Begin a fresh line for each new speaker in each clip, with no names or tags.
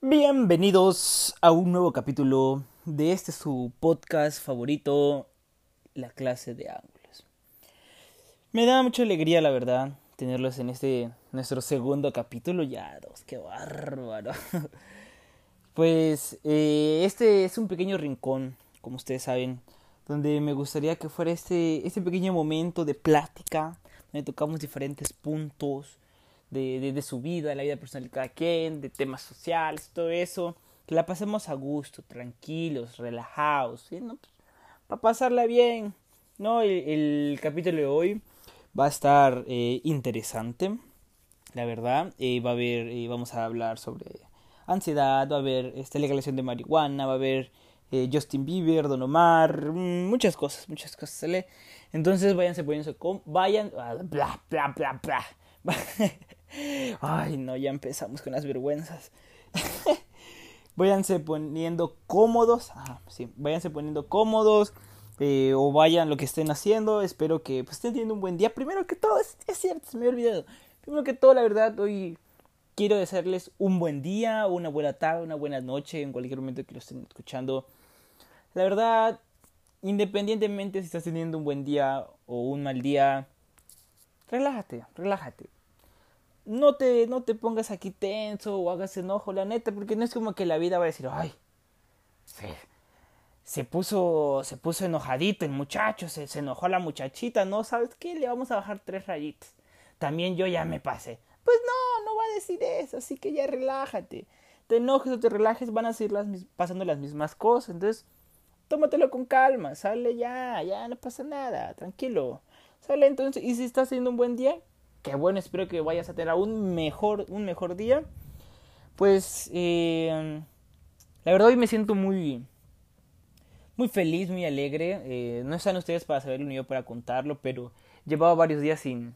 Bienvenidos a un nuevo capítulo de este su podcast favorito, La clase de ángulos. Me da mucha alegría, la verdad, tenerlos en este nuestro segundo capítulo. Ya, dos, qué bárbaro. Pues eh, este es un pequeño rincón, como ustedes saben, donde me gustaría que fuera este, este pequeño momento de plática, donde tocamos diferentes puntos de, de, su vida, la vida personal de cada quien, de temas sociales, todo eso, que la pasemos a gusto, tranquilos, relajados, ¿sí? para pasarla bien. ¿no? El, capítulo de hoy va a estar eh, interesante, la verdad. Eh, va a haber, eh, vamos a hablar sobre ansiedad, va a haber esta legalización de marihuana, va a haber Justin Bieber, Don Omar, mm, muchas cosas, muchas cosas. ¿sale? Entonces váyanse poniéndose con, vayan. Ay, no, ya empezamos con las vergüenzas. váyanse poniendo cómodos. Ah, sí, váyanse poniendo cómodos. Eh, o vayan lo que estén haciendo. Espero que pues, estén teniendo un buen día. Primero que todo, es, es, cierto, se me había olvidado. Primero que todo, la verdad, hoy quiero desearles un buen día, una buena tarde, una buena noche, en cualquier momento que lo estén escuchando. La verdad, independientemente si estás teniendo un buen día o un mal día, relájate, relájate no te, no te pongas aquí tenso o hagas enojo, la neta, porque no es como que la vida va a decir, ay, se, se puso, se puso enojadito el muchacho, se, se enojó la muchachita, ¿no? ¿Sabes qué? Le vamos a bajar tres rayitas. También yo ya me pasé. Pues no, no va a decir eso, así que ya relájate. Te enojes o te relajes, van a seguir las, pasando las mismas cosas. Entonces, tómatelo con calma, sale ya, ya no pasa nada, tranquilo. Sale entonces, y si estás teniendo un buen día, que bueno, espero que vayas a tener un mejor, un mejor día. Pues eh, la verdad hoy me siento muy, muy feliz, muy alegre. Eh, no están ustedes para saberlo ni yo para contarlo, pero llevaba varios días sin,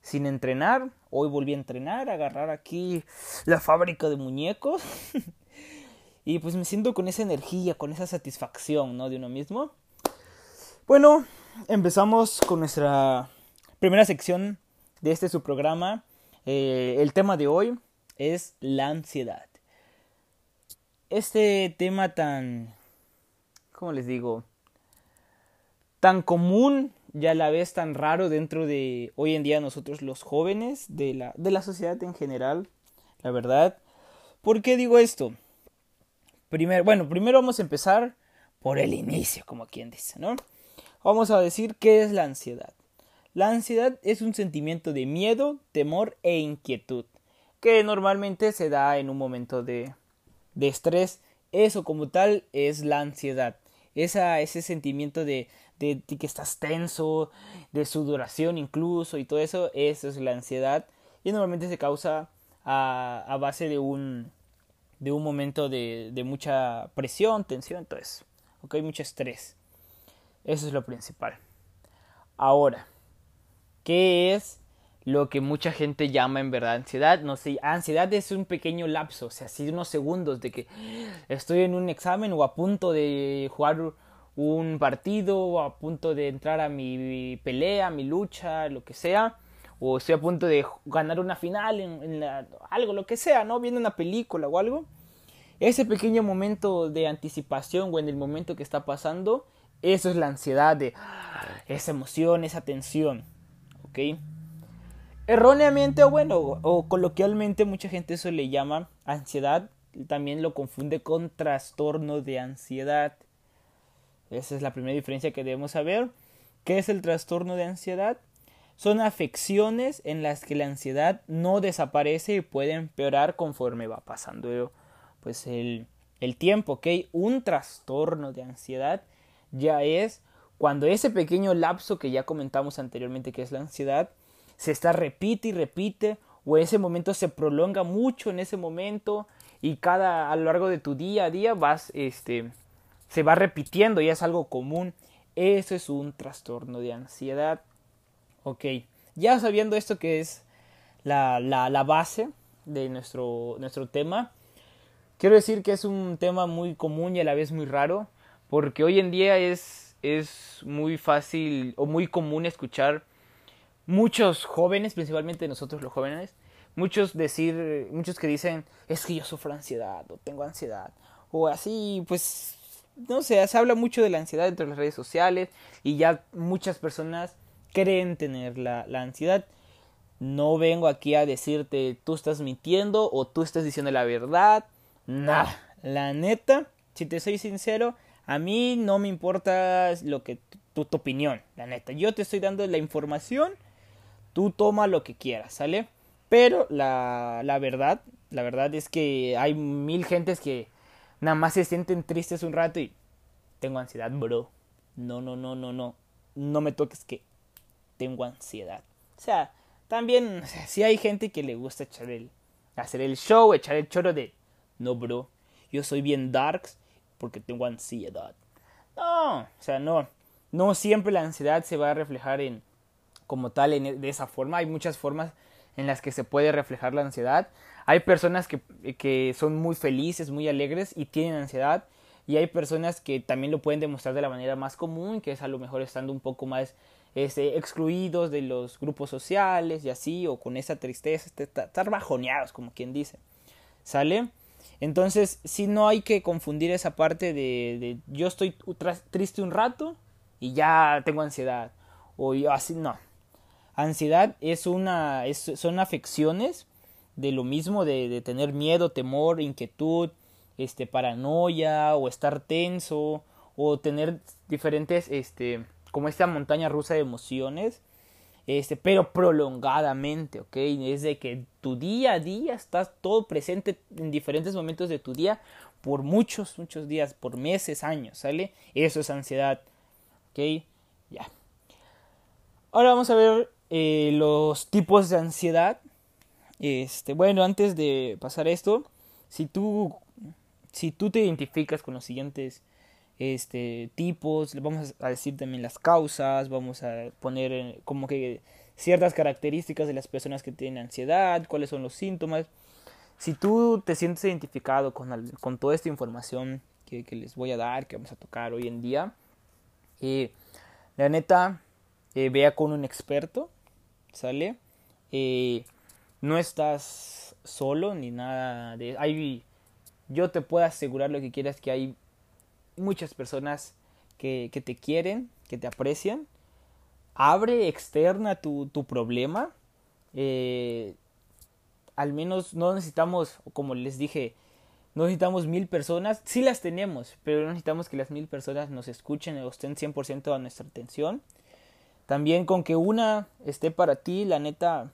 sin entrenar. Hoy volví a entrenar, a agarrar aquí la fábrica de muñecos. y pues me siento con esa energía, con esa satisfacción, ¿no? De uno mismo. Bueno, empezamos con nuestra primera sección de este su programa. Eh, el tema de hoy es la ansiedad. Este tema tan, ¿cómo les digo? Tan común y a la vez tan raro dentro de hoy en día nosotros los jóvenes, de la, de la sociedad en general, la verdad. ¿Por qué digo esto? Primero, bueno, primero vamos a empezar por el inicio, como quien dice, ¿no? Vamos a decir qué es la ansiedad. La ansiedad es un sentimiento de miedo, temor e inquietud, que normalmente se da en un momento de, de estrés. Eso como tal es la ansiedad. Esa, ese sentimiento de, de, que estás tenso, de sudoración incluso y todo eso, eso es la ansiedad. Y normalmente se causa a, a base de un, de un momento de, de mucha presión, tensión, todo eso. Ok, mucho estrés. Eso es lo principal. Ahora, ¿Qué es lo que mucha gente llama en verdad ansiedad? No sé, ansiedad es un pequeño lapso, o sea, así unos segundos de que estoy en un examen o a punto de jugar un partido o a punto de entrar a mi pelea, mi lucha, lo que sea, o estoy a punto de ganar una final en, algo, lo que sea, ¿no? Viendo una película o algo. Ese pequeño momento de anticipación o en el momento que está pasando, eso es la ansiedad de esa emoción, esa tensión. Erróneamente o bueno, o, coloquialmente mucha gente eso le llama ansiedad, también lo confunde con trastorno de ansiedad. Esa es la primera diferencia que debemos saber. ¿Qué es el trastorno de ansiedad? Son afecciones en las que la ansiedad no desaparece y puede empeorar conforme va pasando pues el, el tiempo, ¿ok? Un trastorno de ansiedad ya es cuando ese pequeño lapso que ya comentamos anteriormente que es la ansiedad, se está repite y repite, o ese momento se prolonga mucho en ese momento, y cada a lo largo de tu día a día vas, este, se va repitiendo, y es algo común. Eso es un trastorno de ansiedad. Ok, ya sabiendo esto que es la, la, base de nuestro, nuestro tema, quiero decir que es un tema muy común y a la vez muy raro, porque hoy en día es es muy fácil o muy común escuchar muchos jóvenes, principalmente nosotros los jóvenes, muchos decir, muchos que dicen, es que yo sufro ansiedad o tengo ansiedad o así, pues no sé, se habla mucho de la ansiedad entre las redes sociales y ya muchas personas creen tener la, la ansiedad. No vengo aquí a decirte tú estás mintiendo o tú estás diciendo la verdad. Nada. La neta, si te soy sincero, a mí no me importa lo que tu, tu opinión, la neta. Yo te estoy dando la información, tú toma lo que quieras, ¿sale? Pero la, la verdad, la verdad es que hay mil gentes que nada más se sienten tristes un rato y tengo ansiedad, bro. No, no, no, no, no. No me toques que tengo ansiedad. O sea, también, sí hay gente que le gusta echar el, hacer el show, echar el choro de, no, bro, yo soy bien darks porque tengo ansiedad. No, o sea, no, no siempre la ansiedad se va a reflejar en, como tal, en, de esa forma. Hay muchas formas en las que se puede reflejar la ansiedad. Hay personas que, que son muy felices, muy alegres y tienen ansiedad. Y hay personas que también lo pueden demostrar de la manera más común, que es a lo mejor estando un poco más este, excluidos de los grupos sociales y así, o con esa tristeza, este, estar bajoneados, como quien dice. ¿Sale? Entonces, si no hay que confundir esa parte de, de yo estoy triste un rato y ya tengo ansiedad. O yo así, no. Ansiedad es una, son afecciones de lo mismo, de, de tener miedo, temor, inquietud, este, paranoia, o estar tenso, o tener diferentes, este, como esta montaña rusa de emociones, este, pero prolongadamente, ¿ok? Es de que tu día a día estás todo presente en diferentes momentos de tu día por muchos, muchos días, por meses, años, ¿sale? Eso es ansiedad, ¿ok? Ya. Ahora vamos a ver eh, los tipos de ansiedad. Este, bueno, antes de pasar esto, si tú, si tú te identificas con los siguientes este, tipos, vamos a decir también las causas, vamos a poner como que ciertas características de las personas que tienen ansiedad, cuáles son los síntomas. Si tú te sientes identificado con, con toda esta información que, que, les voy a dar, que vamos a tocar hoy en día, eh, la neta, eh, vea con un experto, ¿sale? Eh, no estás solo ni nada de... Hay, yo te puedo asegurar lo que quieras que hay muchas personas que, que te quieren, que te aprecian. Abre externa tu, tu problema. Eh, al menos no necesitamos, como les dije, no necesitamos mil personas. Sí las tenemos, pero no necesitamos que las mil personas nos escuchen o estén 100% a nuestra atención. También con que una esté para ti, la neta,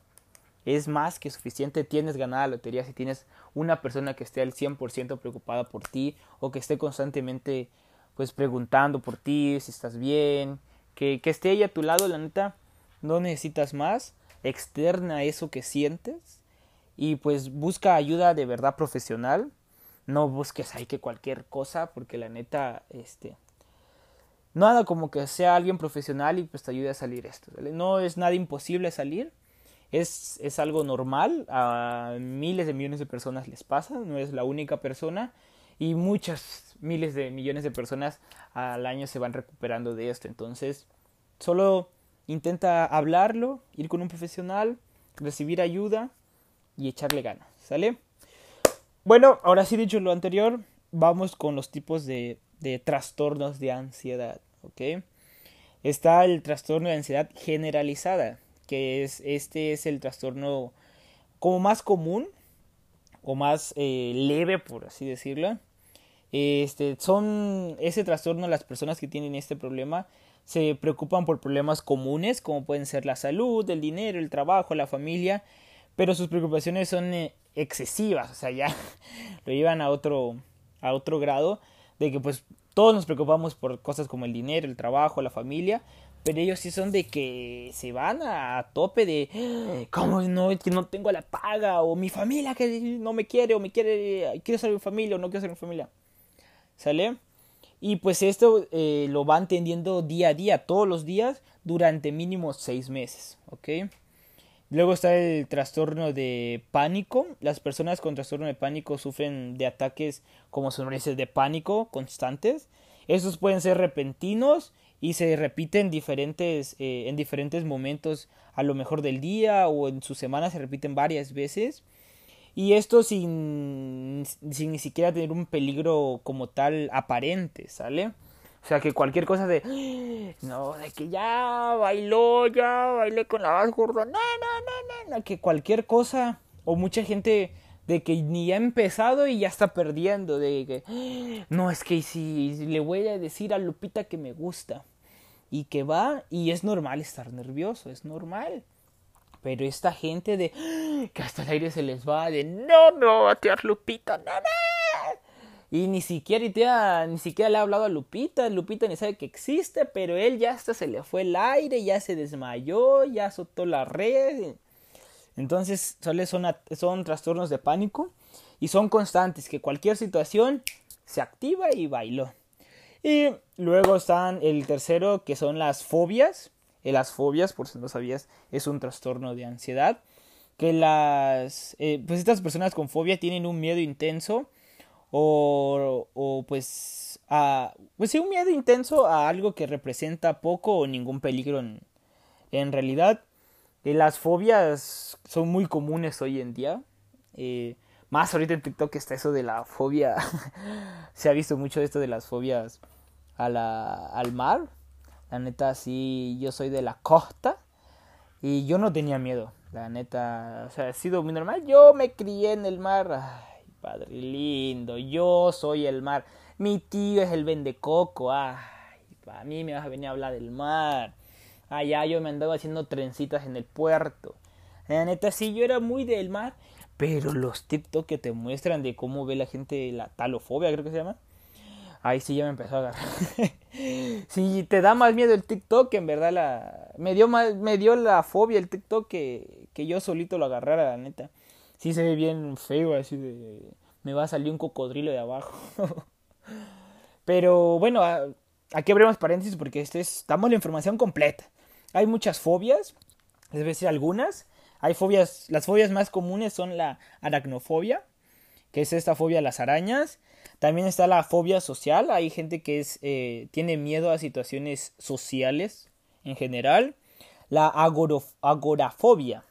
es más que suficiente. Tienes ganada la lotería si tienes una persona que esté al 100% preocupada por ti o que esté constantemente pues preguntando por ti, si estás bien, que, que esté ella a tu lado, la neta, no necesitas más, externa eso que sientes y pues busca ayuda de verdad profesional, no busques ahí que cualquier cosa, porque la neta, este, nada como que sea alguien profesional y pues te ayude a salir esto, no es nada imposible salir, es, es algo normal, a miles de millones de personas les pasa, no es la única persona y muchas miles de millones de personas al año se van recuperando de esto. Entonces, solo intenta hablarlo, ir con un profesional, recibir ayuda y echarle ganas, ¿sale? Bueno, ahora sí dicho lo anterior, vamos con los tipos de, de trastornos de ansiedad. Está el trastorno de ansiedad generalizada, que es este es el trastorno como más común o más eh, leve por así decirlo. Este son ese trastorno las personas que tienen este problema se preocupan por problemas comunes como pueden ser la salud el dinero el trabajo la familia pero sus preocupaciones son eh, excesivas o sea ya lo llevan a otro a otro grado de que pues todos nos preocupamos por cosas como el dinero el trabajo la familia pero ellos sí son de que se van a, tope de cómo no que no tengo la paga o mi familia que no me quiere o me quiere quiero ser mi familia o no quiero ser mi familia sale y pues esto eh, lo van entendiendo día a día todos los días durante mínimo seis meses ok luego está el trastorno de pánico. Las personas con trastorno de pánico sufren de ataques como sonrisas de pánico constantes. Estos pueden ser repentinos y se repite en diferentes, eh, en diferentes momentos a lo mejor del día o en su semana se repiten varias veces. Y esto sin, sin ni siquiera tener un peligro como tal aparente, ¿sale? O sea, que cualquier cosa de, no, de que ya bailó, ya bailé con la más gorda, no, no, no, no, que cualquier cosa, o mucha gente de que ni ha empezado y ya está perdiendo, de que, no, es que si le voy a decir a Lupita que me gusta, y que va, y es normal estar nervioso, es normal. Pero esta gente de que hasta el aire se les va de no, no, a tirar Lupita, no, no. Y ni siquiera, ni siquiera le ha hablado a Lupita, Lupita ni sabe que existe, pero él ya hasta se le fue el aire, ya se desmayó, ya azotó la red. Entonces, son, son trastornos de pánico y son constantes, que cualquier situación se activa y bailó. Y luego están el tercero, que son las fobias. Eh, las fobias, por si no sabías, es un trastorno de ansiedad. Que las. Eh, pues estas personas con fobia tienen un miedo intenso. O, o pues. A, pues sí, un miedo intenso a algo que representa poco o ningún peligro en, realidad. Eh, las fobias son muy comunes hoy en día. más ahorita en TikTok está eso de la fobia. Se ha visto mucho esto de las fobias al mar la neta, sí, yo soy de la costa y yo no tenía miedo. La neta, o sea, ha sido muy normal. Yo me crié en el mar. Ay, padre lindo, yo soy el mar. Mi tío es el vendecoco. Ay, para mí me vas a venir a hablar del mar. Allá yo me andaba haciendo trencitas en el puerto. La neta, sí, yo era muy del mar. Pero los TikTok que te muestran de cómo ve la gente la talofobia, creo que se llama ahí sí ya me empezó a agarrar. si te da más miedo el TikTok, en verdad la me dio más, me dio la fobia el TikTok que, que yo solito lo agarrara, la neta. Sí se ve bien feo, así de me va a salir un cocodrilo de abajo. Pero bueno, aquí abrimos paréntesis porque este es, damos la información completa. Hay muchas fobias, les voy a decir algunas. Hay fobias, las fobias más comunes son la aracnofobia, que es esta fobia a las arañas, también está la fobia social. Hay gente que es, eh, tiene miedo a situaciones sociales en general. La agorafobia,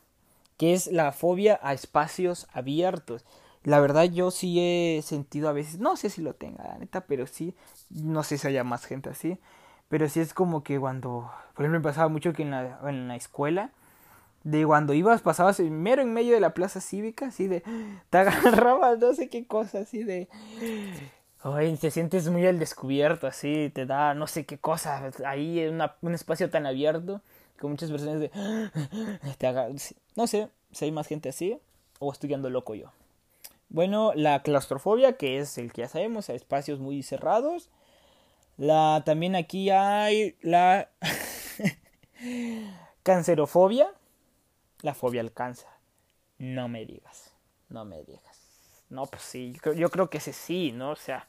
que es la fobia a espacios abiertos. La verdad yo sí he sentido a veces, no sé si lo tenga, la neta, pero sí, no sé si haya más gente así, pero sí es como que cuando, por ejemplo, me pasaba mucho que en la, en la escuela, de cuando ibas, pasabas mero en medio de la plaza cívica, así de, te agarrabas no sé qué cosa, así de, Ay, te sientes muy al descubierto, así, te da no sé qué cosa, ahí en un espacio tan abierto, con muchas personas de, te haga, no sé, si hay más gente así, o estoy ando loco yo. Bueno, la claustrofobia, que es el que ya sabemos, espacios muy cerrados. La, también aquí hay la cancerofobia, la fobia al cáncer. No me digas, no me digas. No, pues sí, yo creo que ese sí, ¿no? O sea,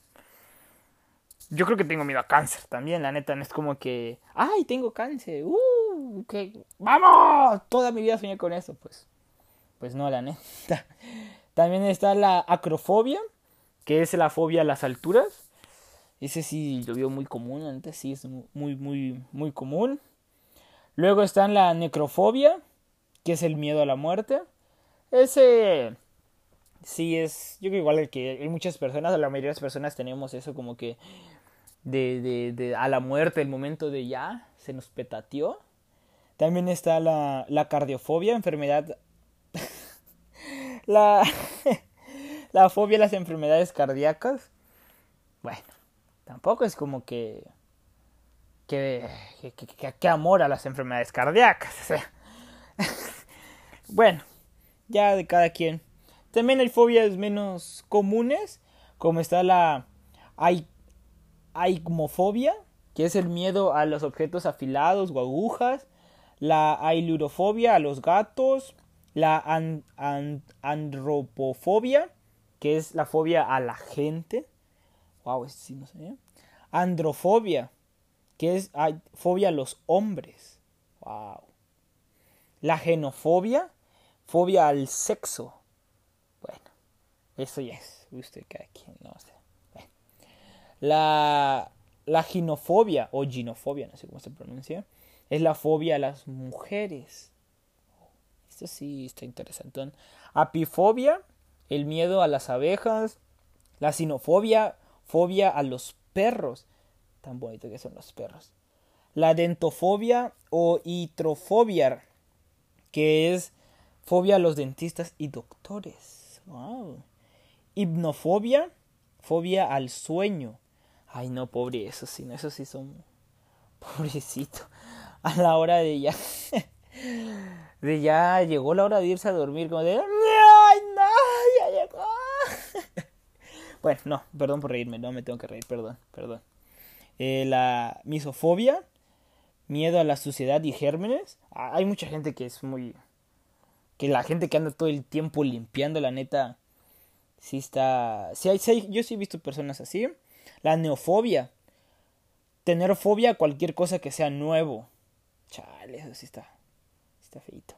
yo creo que tengo miedo a cáncer también, la neta, no es como que, ay, tengo cáncer, uh, que, vamos, toda mi vida soñé con eso, pues, pues no, la neta. También está la acrofobia, que es la fobia a las alturas. Ese sí lo veo muy común, antes sí es muy, muy, muy común. Luego está la necrofobia, que es el miedo a la muerte. Ese sí es, yo creo igual que hay muchas personas, la mayoría de las personas tenemos eso como que de, de, de a la muerte, el momento de ya, se nos petateó. También está la, la cardiofobia, enfermedad, la, la fobia a las enfermedades cardíacas. Bueno, tampoco es como que que, que, que, amor a las enfermedades cardíacas. bueno, ya de cada quien. También hay fobias menos comunes, como está la aigmofobia, que es el miedo a los objetos afilados o agujas, la ailurofobia a los gatos, la andropofobia, que es la fobia a la gente. Wow, sí no sé. Androfobia, que es fobia a los hombres. Wow. La genofobia, fobia al sexo. Eso ya es usted cada quien, no sé. La, la ginofobia o ginofobia, no sé cómo se pronuncia, es la fobia a las mujeres. Esto sí está interesante. Apifobia, el miedo a las abejas. La sinofobia, fobia a los perros. Tan bonito que son los perros. La dentofobia o hitrofobia, que es fobia a los dentistas y doctores. Wow. Hipnofobia, fobia al sueño. Ay, no, pobre, eso sí, no, eso sí son. Pobrecito. A la hora de ya. de ya llegó la hora de irse a dormir, como de. ¡Ay, no! ¡Ya llegó! bueno, no, perdón por reírme, no me tengo que reír, perdón, perdón. Eh, la misofobia, miedo a la suciedad y gérmenes. Ah, hay mucha gente que es muy. que la gente que anda todo el tiempo limpiando, la neta. Sí está. Sí hay, sí yo sí he visto personas así. La neofobia. Tener fobia a cualquier cosa que sea nuevo. Chale, eso sí está. Está feito.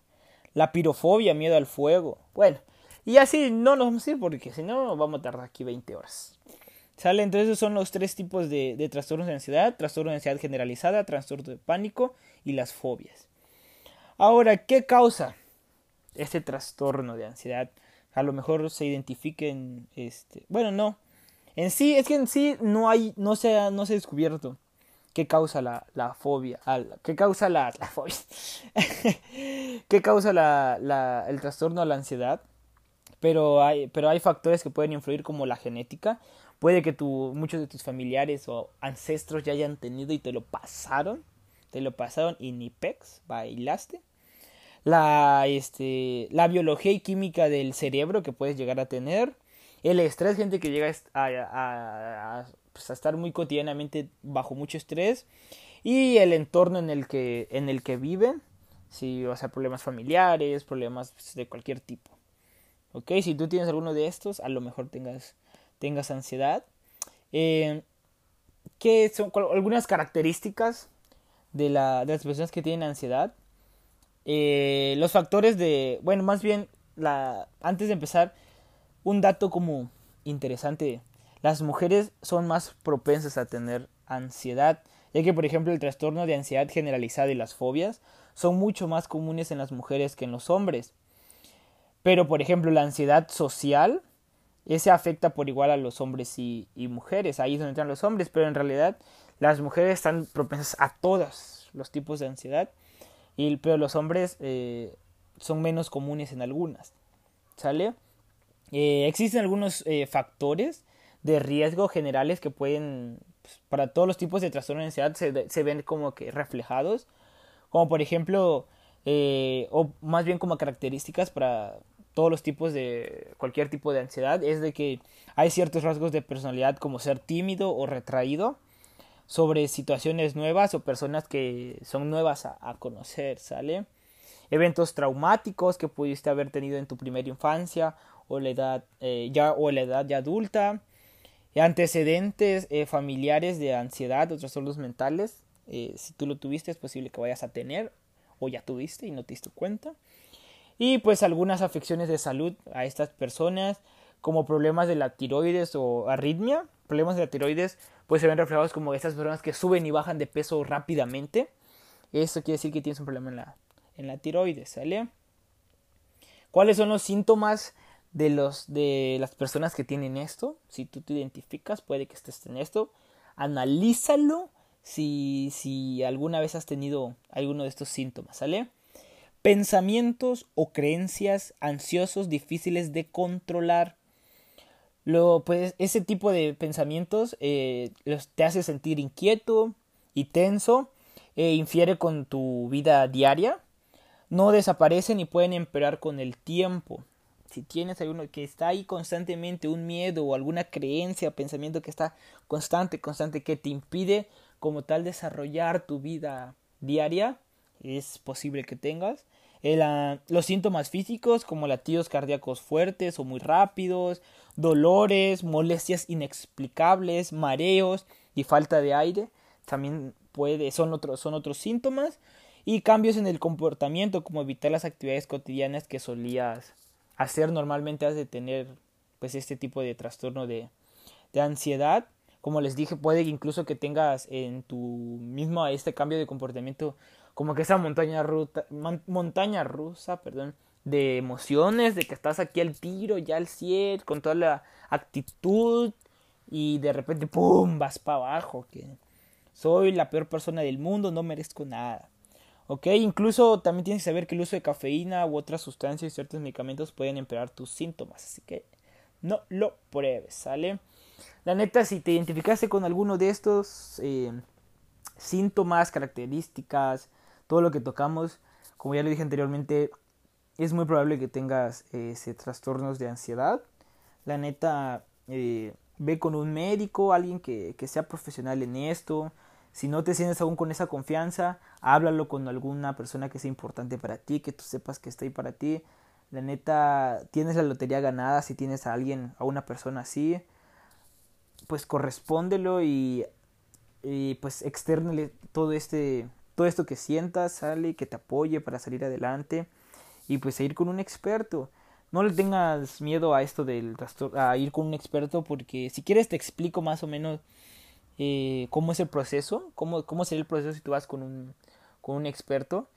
La pirofobia, miedo al fuego. Bueno, y así no nos vamos a ir porque si no vamos a tardar aquí 20 horas. ¿Sale? Entonces esos son los tres tipos de, de trastornos de ansiedad. Trastorno de ansiedad generalizada, trastorno de pánico y las fobias. Ahora, ¿qué causa este trastorno de ansiedad? A lo mejor se identifiquen, este, bueno, no, en sí, es que en sí no hay, no se ha, no se ha descubierto qué causa la, la fobia, qué causa la, la fobia, qué causa la, la, el trastorno a la ansiedad, pero hay, pero hay factores que pueden influir como la genética, puede que tu, muchos de tus familiares o ancestros ya hayan tenido y te lo pasaron, te lo pasaron y ni pex, bailaste, la, este, la biología y química del cerebro que puedes llegar a tener, el estrés, gente que llega a, pues, a, estar muy cotidianamente bajo mucho estrés. Y el entorno en el que, en el que viven. Si, o sea, problemas familiares, problemas pues, de cualquier tipo. ¿Ok? Si tú tienes alguno de estos, a lo mejor tengas, tengas ansiedad. Eh, ¿Qué son algunas características de, la, de las personas que tienen ansiedad? Eh, los factores de, bueno, más bien, la, antes de empezar, un dato como interesante, las mujeres son más propensas a tener ansiedad, ya que por ejemplo el trastorno de ansiedad generalizada y las fobias son mucho más comunes en las mujeres que en los hombres. Pero por ejemplo la ansiedad social, ese afecta por igual a los hombres y, mujeres, ahí es donde entran los hombres, pero en realidad las mujeres están propensas a todos los tipos de ansiedad, y, pero los hombres eh, son menos comunes en algunas. ¿Sale? Eh, existen algunos eh, factores de riesgo generales que pueden, pues, para todos los tipos de trastorno de ansiedad, se, se, ven como que reflejados, como por ejemplo, eh, o más bien como características para todos los tipos de cualquier tipo de ansiedad, es de que hay ciertos rasgos de personalidad como ser tímido o retraído sobre situaciones nuevas o personas que son nuevas a, conocer, ¿sale? Eventos traumáticos que pudiste haber tenido en tu primera infancia o la edad eh, ya o la edad ya adulta, antecedentes eh, familiares de ansiedad o trastornos mentales, eh, si tú lo tuviste es posible que vayas a tener o ya tuviste y no te diste cuenta, y pues algunas afecciones de salud a estas personas como problemas de la tiroides o arritmia, problemas de la tiroides pues se ven reflejados como estas personas que suben y bajan de peso rápidamente, eso quiere decir que tienes un problema en la, en la tiroides, ¿sale? ¿Cuáles son los síntomas de, los, de las personas que tienen esto. Si tú te identificas, puede que estés en esto. Analízalo si, si alguna vez has tenido alguno de estos síntomas, ¿sale? Pensamientos o creencias ansiosos difíciles de controlar. Lo, pues, ese tipo de pensamientos eh, te hace sentir inquieto y tenso, e infiere con tu vida diaria, no desaparecen y pueden empeorar con el tiempo si tienes alguno que está ahí constantemente, un miedo o alguna creencia, pensamiento que está constante, constante, que te impide como tal desarrollar tu vida diaria, es posible que tengas. Ah, los síntomas físicos como latidos cardíacos fuertes o muy rápidos, dolores, molestias inexplicables, mareos y falta de aire, también puede, son, otros, son otros síntomas. Y cambios en el comportamiento como evitar las actividades cotidianas que solías hacer normalmente has de tener pues este tipo de trastorno de, de ansiedad como les dije, puede incluso que tengas en tu mismo este cambio de comportamiento como que esa montaña ruta, montaña rusa, perdón, de emociones, de que estás aquí al tiro, ya al 100, con toda la actitud y de repente pum, vas para abajo, que soy la peor persona del mundo, no merezco nada. ¿Ok? Incluso también tienes que saber que el uso de cafeína u otras sustancias y ciertos medicamentos pueden empeorar tus síntomas. Así que no lo pruebes, ¿sale? La neta, si te identificaste con alguno de estos eh, síntomas, características, todo lo que tocamos, como ya lo dije anteriormente, es muy probable que tengas ese trastornos de ansiedad. La neta, eh, ve con un médico, alguien que, que sea profesional en esto. Si no te sientes aún con esa confianza, háblalo con alguna persona que sea importante para ti, que tú sepas que está ahí para ti. La neta, tienes la lotería ganada si tienes a alguien, a una persona así, pues correspóndelo y, y pues externale todo este todo esto que sientas, sale, que te apoye para salir adelante y pues ir con un experto. No le tengas miedo a esto del a ir con un experto porque si quieres te explico más o menos eh, cómo es el proceso, cómo, cómo sería el proceso si tú vas con un, con un experto,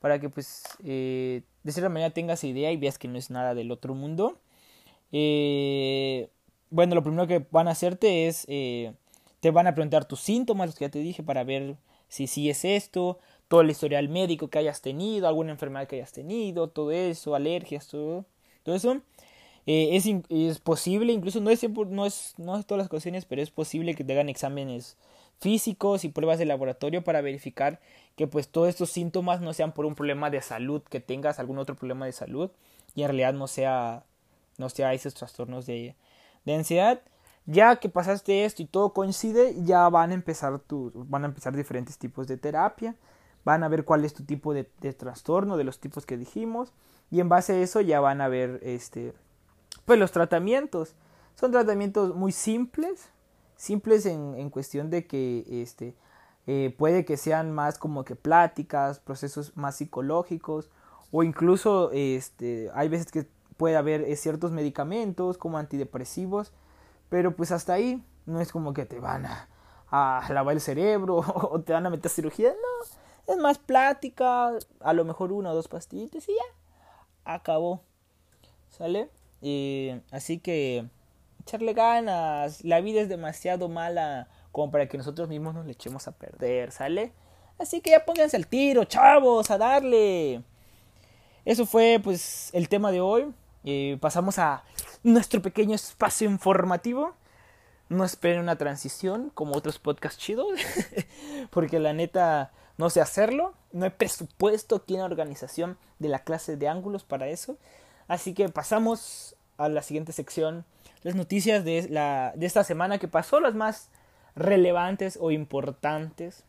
para que pues eh, de cierta manera tengas idea y veas que no es nada del otro mundo. Eh, bueno, lo primero que van a hacerte es, te van a preguntar tus síntomas, los que ya te dije, para ver si sí es esto, todo el historial médico que hayas tenido, alguna enfermedad que hayas tenido, todo eso, alergias, todo, todo eso. Eh, es, es, posible, incluso no es, no, es, no es todas las ocasiones, pero es posible que te hagan exámenes físicos y pruebas de laboratorio para verificar que pues todos estos síntomas no sean por un problema de salud, que tengas algún otro problema de salud y en realidad no sea, no sea esos trastornos de, de ansiedad. Ya que pasaste esto y todo coincide, ya van a empezar tu, van a empezar diferentes tipos de terapia, van a ver cuál es tu tipo de, trastorno de los tipos que dijimos. Y en base a eso ya van a ver este pues los tratamientos. Son tratamientos muy simples, simples en, en cuestión de que este, eh, puede que sean más como que pláticas, procesos más psicológicos o incluso este, hay veces que puede haber eh, ciertos medicamentos como antidepresivos, pero pues hasta ahí no es como que te van a, a lavar el cerebro o te van a meter cirugía, no, es más plática, a lo mejor una o dos pastillitas y ya, acabó, ¿sale? así que echarle ganas. La vida es demasiado mala como para que nosotros mismos nos le echemos a perder, ¿sale? Así que ya pónganse al tiro, chavos, a darle. Eso fue pues el tema de hoy. pasamos a nuestro pequeño espacio informativo. No esperen una transición como otros podcasts chidos. porque la neta no sé hacerlo. No hay presupuesto aquí organización de la clase de ángulos para eso. Así que pasamos a la siguiente sección. Las noticias de, la, de esta semana que pasó, las más relevantes o importantes.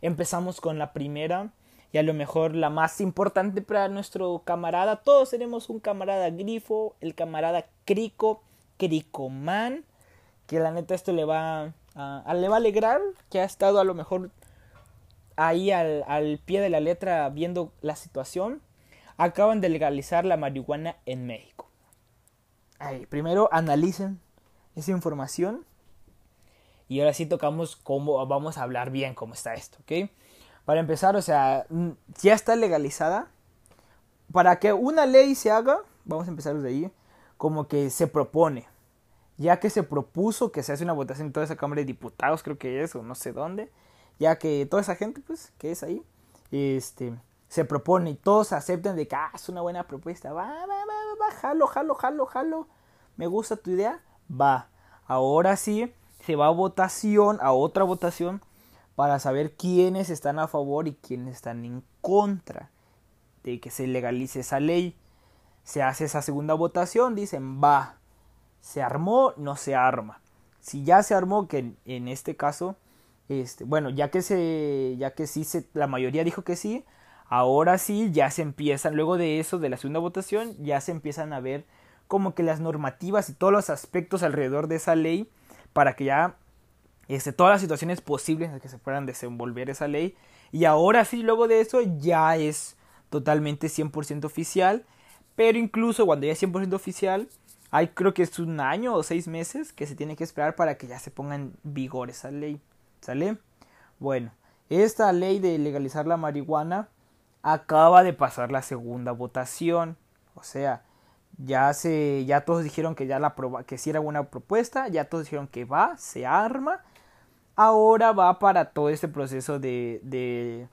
Empezamos con la primera y a lo mejor la más importante para nuestro camarada. Todos tenemos un camarada grifo, el camarada Crico, Cricoman, que la neta esto le va a, le va a alegrar, que ha estado a lo mejor ahí al, al pie de la letra viendo la situación acaban de legalizar la marihuana en México. primero analicen esa información y ahora sí tocamos cómo vamos a hablar bien cómo está esto, ¿ok? Para empezar, o sea, ya está legalizada. Para que una ley se haga, vamos a empezar desde ahí, como que se propone. Ya que se propuso que se hace una votación en toda esa Cámara de Diputados, creo que es, o no sé dónde. Ya que toda esa gente, pues, que es ahí, este, se propone y todos aceptan de que ah, es una buena propuesta, va, va, va, va, jalo, jalo, jalo, jalo, me gusta tu idea, va. Ahora sí, se va a votación, a otra votación, para saber quiénes están a favor y quiénes están en contra de que se legalice esa ley. Se hace esa segunda votación, dicen, va, se armó, no se arma. Si ya se armó, que en, este caso, este, bueno, ya que se, ya que sí se, la mayoría dijo que sí, Ahora sí, ya se empiezan, luego de eso, de la segunda votación, ya se empiezan a ver como que las normativas y todos los aspectos alrededor de esa ley para que ya este, todas las situaciones posibles en que se puedan desenvolver esa ley. Y ahora sí, luego de eso, ya es totalmente 100% oficial. Pero incluso cuando ya es 100% oficial, hay creo que es un año o seis meses que se tiene que esperar para que ya se ponga en vigor esa ley. ¿Sale? Bueno, esta ley de legalizar la marihuana acaba de pasar la segunda votación. O sea, ya se ya todos dijeron que ya la que si era buena propuesta, ya todos dijeron que va, se arma. Ahora va para todo este proceso de, de,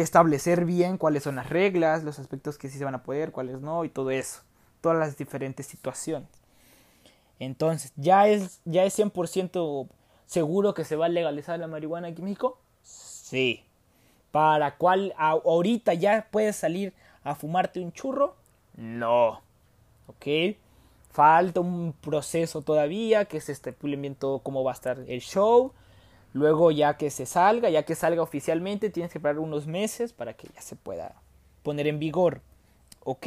establecer bien cuáles son las reglas, los aspectos que sí se van a poder, cuáles no y todo eso, todas las diferentes situaciones. Entonces, ¿ya es, ya es 100% seguro que se va a legalizar la marihuana aquí en México? Sí. ¿Para cuál ahorita ya puedes salir a fumarte un churro? No. ¿Ok? Falta un proceso todavía, que se estipule bien todo cómo va a estar el show. Luego ya que se salga, ya que salga oficialmente, tienes que esperar unos meses para que ya se pueda poner en vigor. ¿Ok?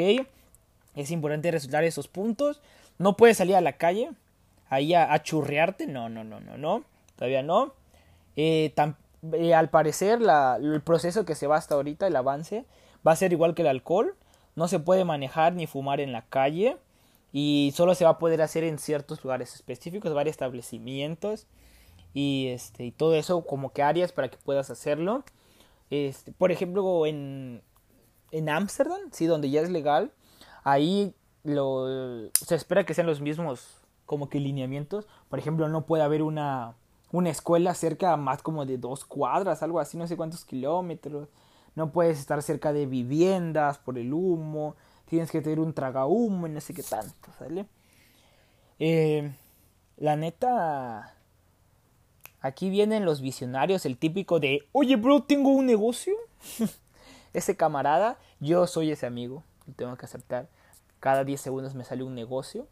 Es importante resultar esos puntos. No puedes salir a la calle ahí a, churrearte. No, no, no, no, no. Todavía no. Eh, eh, al parecer el proceso que se va hasta ahorita, el avance, va a ser igual que el alcohol. No se puede manejar ni fumar en la calle y solo se va a poder hacer en ciertos lugares específicos, varios establecimientos y este y todo eso como que áreas para que puedas hacerlo. Este, por ejemplo, en en Ámsterdam, sí, donde ya es legal, ahí lo se espera que sean los mismos como que lineamientos. Por ejemplo, no puede haber una una escuela cerca más como de dos cuadras, algo así, no sé cuántos kilómetros. No puedes estar cerca de viviendas por el humo. Tienes que tener un traga humo y no sé qué tanto, ¿sale? Eh, la neta, aquí vienen los visionarios, el típico de, oye, bro, tengo un negocio. ese camarada, yo soy ese amigo, lo tengo que aceptar. Cada 10 segundos me sale un negocio.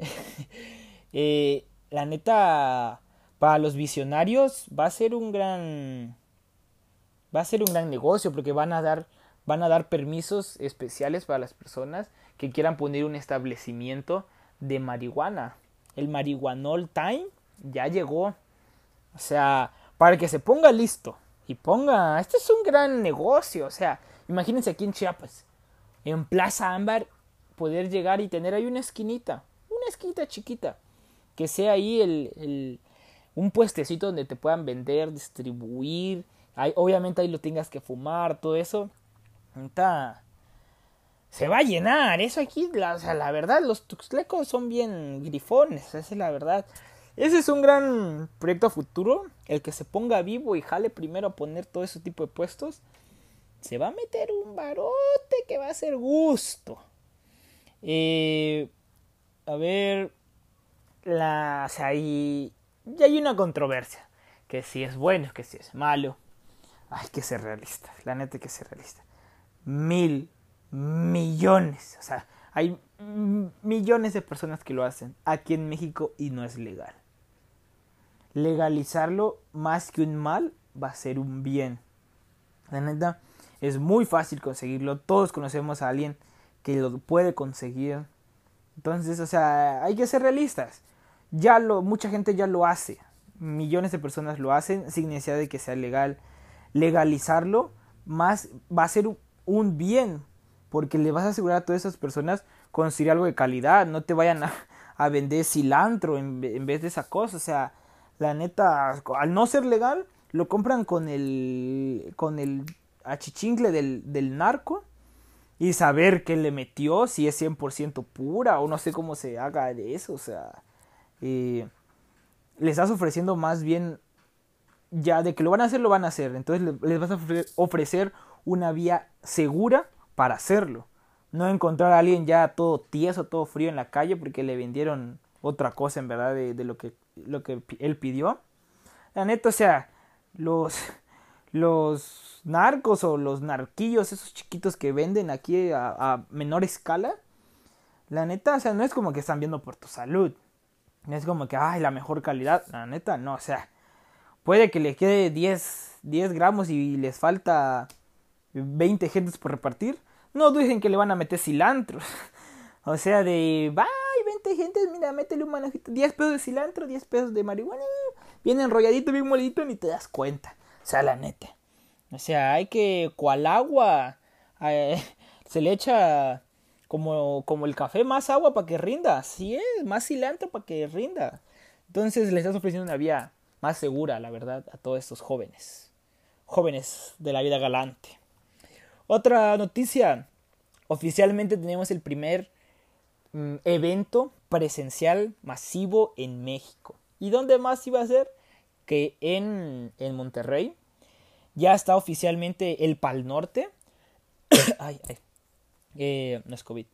eh, la neta, para los visionarios va a ser un gran va a ser un gran negocio porque van a dar van a dar permisos especiales para las personas que quieran poner un establecimiento de marihuana. El marihuanol time ya llegó. O sea, para que se ponga listo y ponga, este es un gran negocio, o sea, imagínense aquí en Chiapas, en Plaza Ámbar poder llegar y tener ahí una esquinita, una esquinita chiquita, que sea ahí el un puestecito donde te puedan vender, distribuir, obviamente ahí lo tengas que fumar, todo eso. Se va a llenar, eso aquí, la, la verdad, los tuxlecos son bien grifones, esa es la verdad. Ese es un gran proyecto futuro, el que se ponga vivo y jale primero a poner todo ese tipo de puestos, se va a meter un barote que va a ser gusto. Eh, a ver, la, o sea, hay una controversia. Que si es bueno, que si es malo. Hay que ser realista. La neta hay que ser realista. Mil millones. O sea, hay millones de personas que lo hacen aquí en México y no es legal. Legalizarlo más que un mal va a ser un bien. La neta es muy fácil conseguirlo. Todos conocemos a alguien que lo puede conseguir. Entonces, o sea, hay que ser realistas ya lo, mucha gente ya lo hace, millones de personas lo hacen sin necesidad de que sea legal. Legalizarlo más va a ser un bien, porque le vas a asegurar a todas esas personas conseguir algo de calidad, no te vayan a, a vender cilantro en, vez de esa cosa, o sea, la neta, al no ser legal, lo compran con el, con el achichincle del, del narco y saber qué le metió, si es 100% pura o no sé cómo se haga de eso, o sea, eh, le estás ofreciendo más bien ya de que lo van a hacer, lo van a hacer. Entonces les vas a ofrecer una vía segura para hacerlo. No encontrar a alguien ya todo tieso, todo frío en la calle porque le vendieron otra cosa en verdad de, lo, que, lo que él pidió. La neta, o sea, los, los narcos o los narquillos, esos chiquitos que venden aquí a, a menor escala, la neta, o sea, no es como que están viendo por tu salud. Es como que, ay, la mejor calidad. La neta, no, o sea, puede que le quede 10, 10 gramos y les falta 20 gentes por repartir. No dicen que le van a meter cilantro. o sea, de, ay, 20 gentes, mira, métele un manojito. 10 pesos de cilantro, 10 pesos de marihuana. Bien enrolladito, bien molidito, ni te das cuenta. O sea, la neta. O sea, hay que, cual agua, eh, se le echa como, como el café, más agua para que rinda. Así es, más cilantro para que rinda. Entonces le estás ofreciendo una vía más segura, la verdad, a todos estos jóvenes. Jóvenes de la vida galante. Otra noticia. Oficialmente tenemos el primer mm, evento presencial masivo en México. ¿Y dónde más iba a ser? Que en, en Monterrey. Ya está oficialmente el Pal Norte. ay, ay. Eh, no es COVID.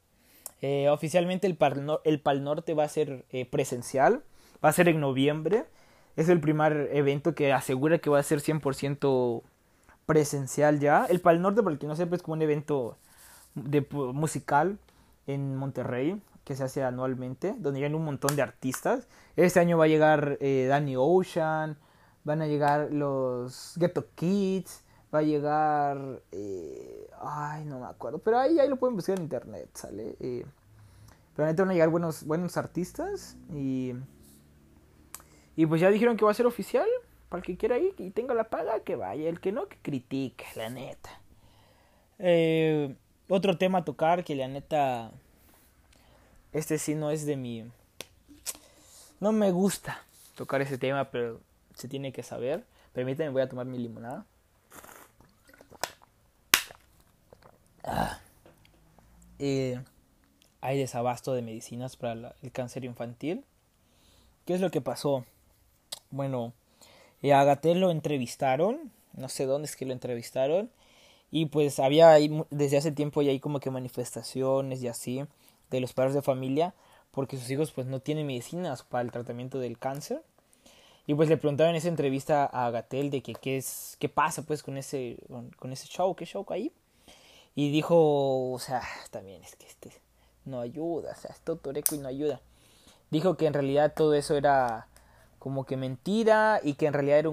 Eh, oficialmente el Pal, Norte va a ser eh, presencial, va a ser en noviembre. Es el primer evento que asegura que va a ser 100% presencial ya. El Pal Norte, para el que no sepa, es como un evento musical en Monterrey que se hace anualmente, donde llegan un montón de artistas. Este año va a llegar Danny Ocean, van a llegar los Ghetto Kids, va a llegar... Eh, ay, no me acuerdo. Pero ahí, ahí lo pueden buscar en internet, ¿sale? Eh, pero van a llegar buenos, buenos artistas y... Y pues ya dijeron que va a ser oficial. Para el que quiera ir y tenga la paga, que vaya. El que no, que critique, la neta. Eh, otro tema a tocar que la neta... Este sí no es de mi... No me gusta tocar ese tema, pero se tiene que saber. Permítanme, voy a tomar mi limonada. Ah. Eh, hay desabasto de medicinas para el cáncer infantil. ¿Qué es lo que pasó? Bueno, eh, a Gatel lo entrevistaron, no sé dónde es que lo entrevistaron, y pues había ahí, desde hace tiempo ya hay como que manifestaciones y así de los padres de familia porque sus hijos pues no tienen medicinas para el tratamiento del cáncer. Y pues le preguntaron en esa entrevista a Gatel de que qué es qué pasa pues con ese con ese show, qué show ahí. Y dijo, o sea, también es que este no ayuda, o sea, es toreco y no ayuda. Dijo que en realidad todo eso era como que mentira y que en realidad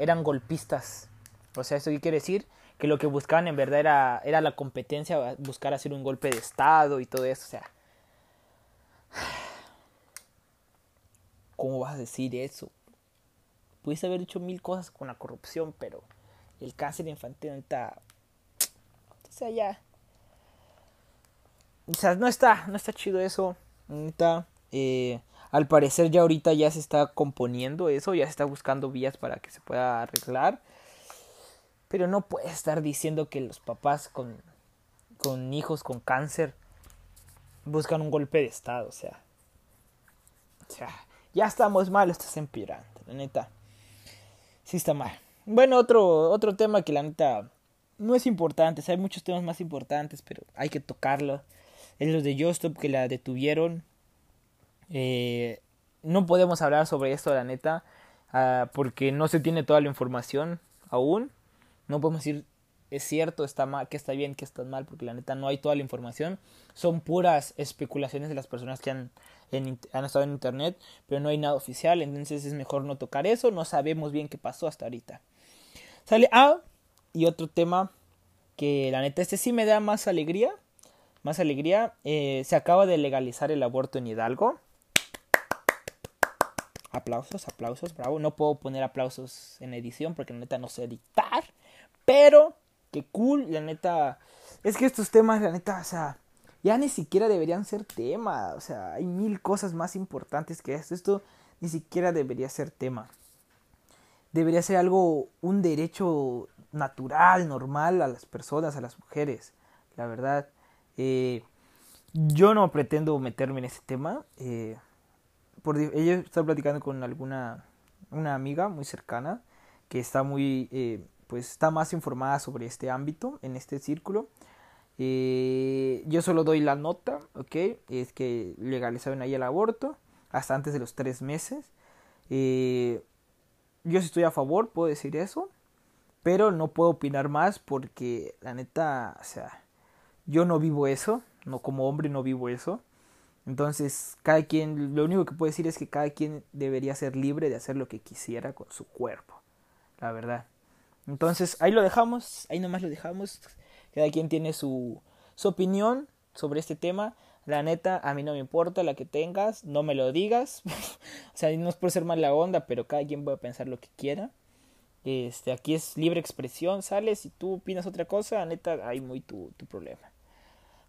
eran golpistas. O sea, ¿eso qué quiere decir? Que lo que buscaban en verdad era, era la competencia, buscar hacer un golpe de Estado y todo eso. O sea, ¿cómo vas a decir eso? Pudiste haber hecho mil cosas con la corrupción, pero el cáncer infantil está o sea, ya. O sea, no está, no está chido eso. Eh, al parecer ya ahorita ya se está componiendo eso, ya se está buscando vías para que se pueda arreglar. Pero no puede estar diciendo que los papás con, con hijos con cáncer buscan un golpe de estado, o sea. O sea, ya estamos mal, estás empeorando, la neta. Sí está mal. Bueno, otro, otro tema que la neta no es importante, hay muchos temas más importantes, pero hay que tocarlo. Es los de Justop que la detuvieron. Eh, no podemos hablar sobre esto, la neta, ah, porque no se tiene toda la información aún. No podemos decir es cierto, está mal, que está bien, que está mal, porque la neta no hay toda la información. Son puras especulaciones de las personas que han, estado en internet, pero no hay nada oficial, entonces es mejor no tocar eso. No sabemos bien qué pasó hasta ahorita. Sale, ah, y otro tema que la neta este sí me da más alegría. Más alegría. Eh, se acaba de legalizar el aborto en Hidalgo. Aplausos, aplausos, bravo. No puedo poner aplausos en edición porque la neta no sé editar. Pero, qué cool, la neta. Es que estos temas, la neta, o sea, ya ni siquiera deberían ser tema. O sea, hay mil cosas más importantes que esto. Esto ni siquiera debería ser tema. Debería ser algo, un derecho natural, normal a las personas, a las mujeres. La verdad, eh, yo no pretendo meterme en ese tema. Eh, por, ella está platicando con alguna una amiga muy cercana que está muy, eh, pues está más informada sobre este ámbito, en este círculo. Eh, yo solo doy la nota, ¿ok? Es que legalizaron ahí el aborto hasta antes de los tres meses. yo sí estoy a favor, puedo decir eso. Pero no puedo opinar más porque la neta, o sea, yo no vivo eso, no como hombre no vivo eso. Entonces, cada quien, lo único que puedo decir es que cada quien debería ser libre de hacer lo que quisiera con su cuerpo, la verdad. Entonces, ahí lo dejamos, ahí nomás lo dejamos. Cada quien tiene su, su opinión sobre este tema. La neta, a mí no me importa la que tengas, no me lo digas. o sea, no es por ser mala onda, pero cada quien puede pensar lo que quiera. Este, aquí es libre expresión, sales y tú opinas otra cosa, neta, hay muy tu, tu problema.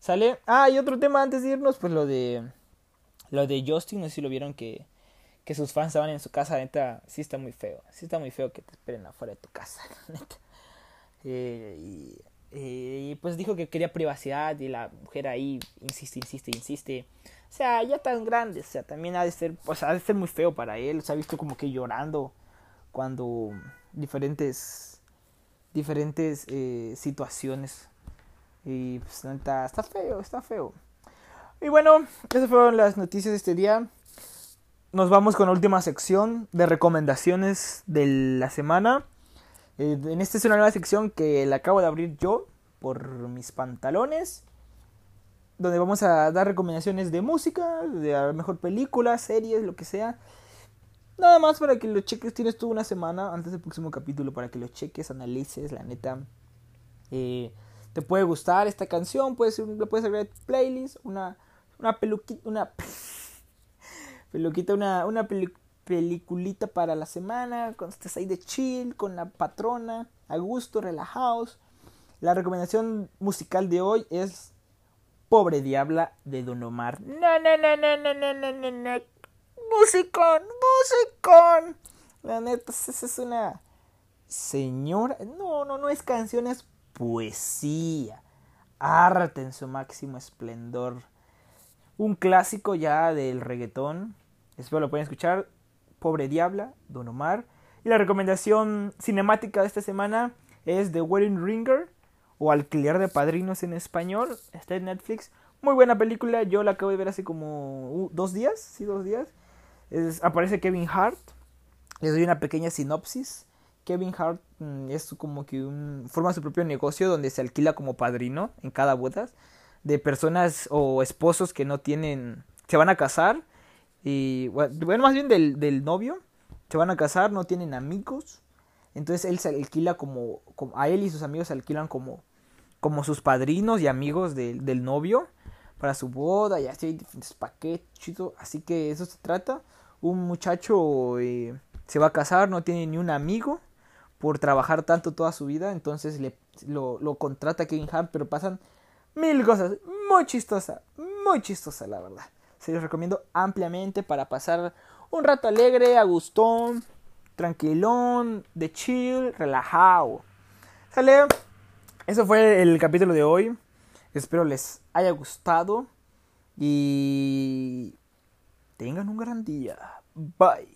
¿Sale? Ah, y otro tema antes de irnos, pues lo de. Lo de Justin, no sé si lo vieron que. Que sus fans estaban en su casa, neta. Sí está muy feo. Sí está muy feo que te esperen afuera de tu casa, neta. Eh, y, eh, y pues dijo que quería privacidad y la mujer ahí insiste, insiste, insiste. O sea, ya tan grande, o sea, también ha de ser, pues ha de ser muy feo para él. Se ha visto como que llorando cuando diferentes, diferentes eh, situaciones. Y pues está, está feo, está feo. Y bueno, esas fueron las noticias de este día. Nos vamos con la última sección de recomendaciones de la semana. Eh, en esta es una nueva sección que la acabo de abrir yo por mis pantalones. Donde vamos a dar recomendaciones de música, de a lo mejor películas, series, lo que sea. Nada más para que lo cheques. Tienes tú una semana antes del próximo capítulo para que lo cheques, analices, la neta. Eh, te puede gustar esta canción, puedes, le puedes agregar playlist, una, una peluquita, una peluquita, una, una peliculita para la semana, cuando estés ahí de chill, con la patrona, a gusto, relajados. La recomendación musical de hoy es Pobre Diabla de Don Omar. No, no, no, no, no, no, no, no, no. Musicón, musicón. La neta, esa es una señora. No, no, no es canción, es poesía. Arte en su máximo esplendor. Un clásico ya del reggaetón. Espero lo pueden escuchar. Pobre Diabla, Don Omar. Y la recomendación cinemática de esta semana es The Wedding Ringer o Alquiler de Padrinos en español. Está en Netflix. Muy buena película. Yo la acabo de ver hace como dos días. Sí, dos días. aparece Kevin Hart. Les doy una pequeña sinopsis. Kevin Hart mm, es como que un, forma su propio negocio donde se alquila como padrino en cada boda de personas o esposos que no tienen, se van a casar y bueno, más bien del, del novio, se van a casar, no tienen amigos, entonces él se alquila como, como, a él y sus amigos se alquilan como, como sus padrinos y amigos del novio para su boda y así hay diferentes paquetes, así que eso se trata. Un muchacho eh, se va a casar, no tiene ni un amigo por trabajar tanto toda su vida, entonces le, lo, contrata Kevin Hart, pero pasan mil cosas, muy chistosa, muy chistosa la verdad. Se los recomiendo ampliamente para pasar un rato alegre, agustón, tranquilón, de chill, relajado. ¿Sale? Eso fue el capítulo de hoy. Espero les haya gustado y tengan un gran día. Bye.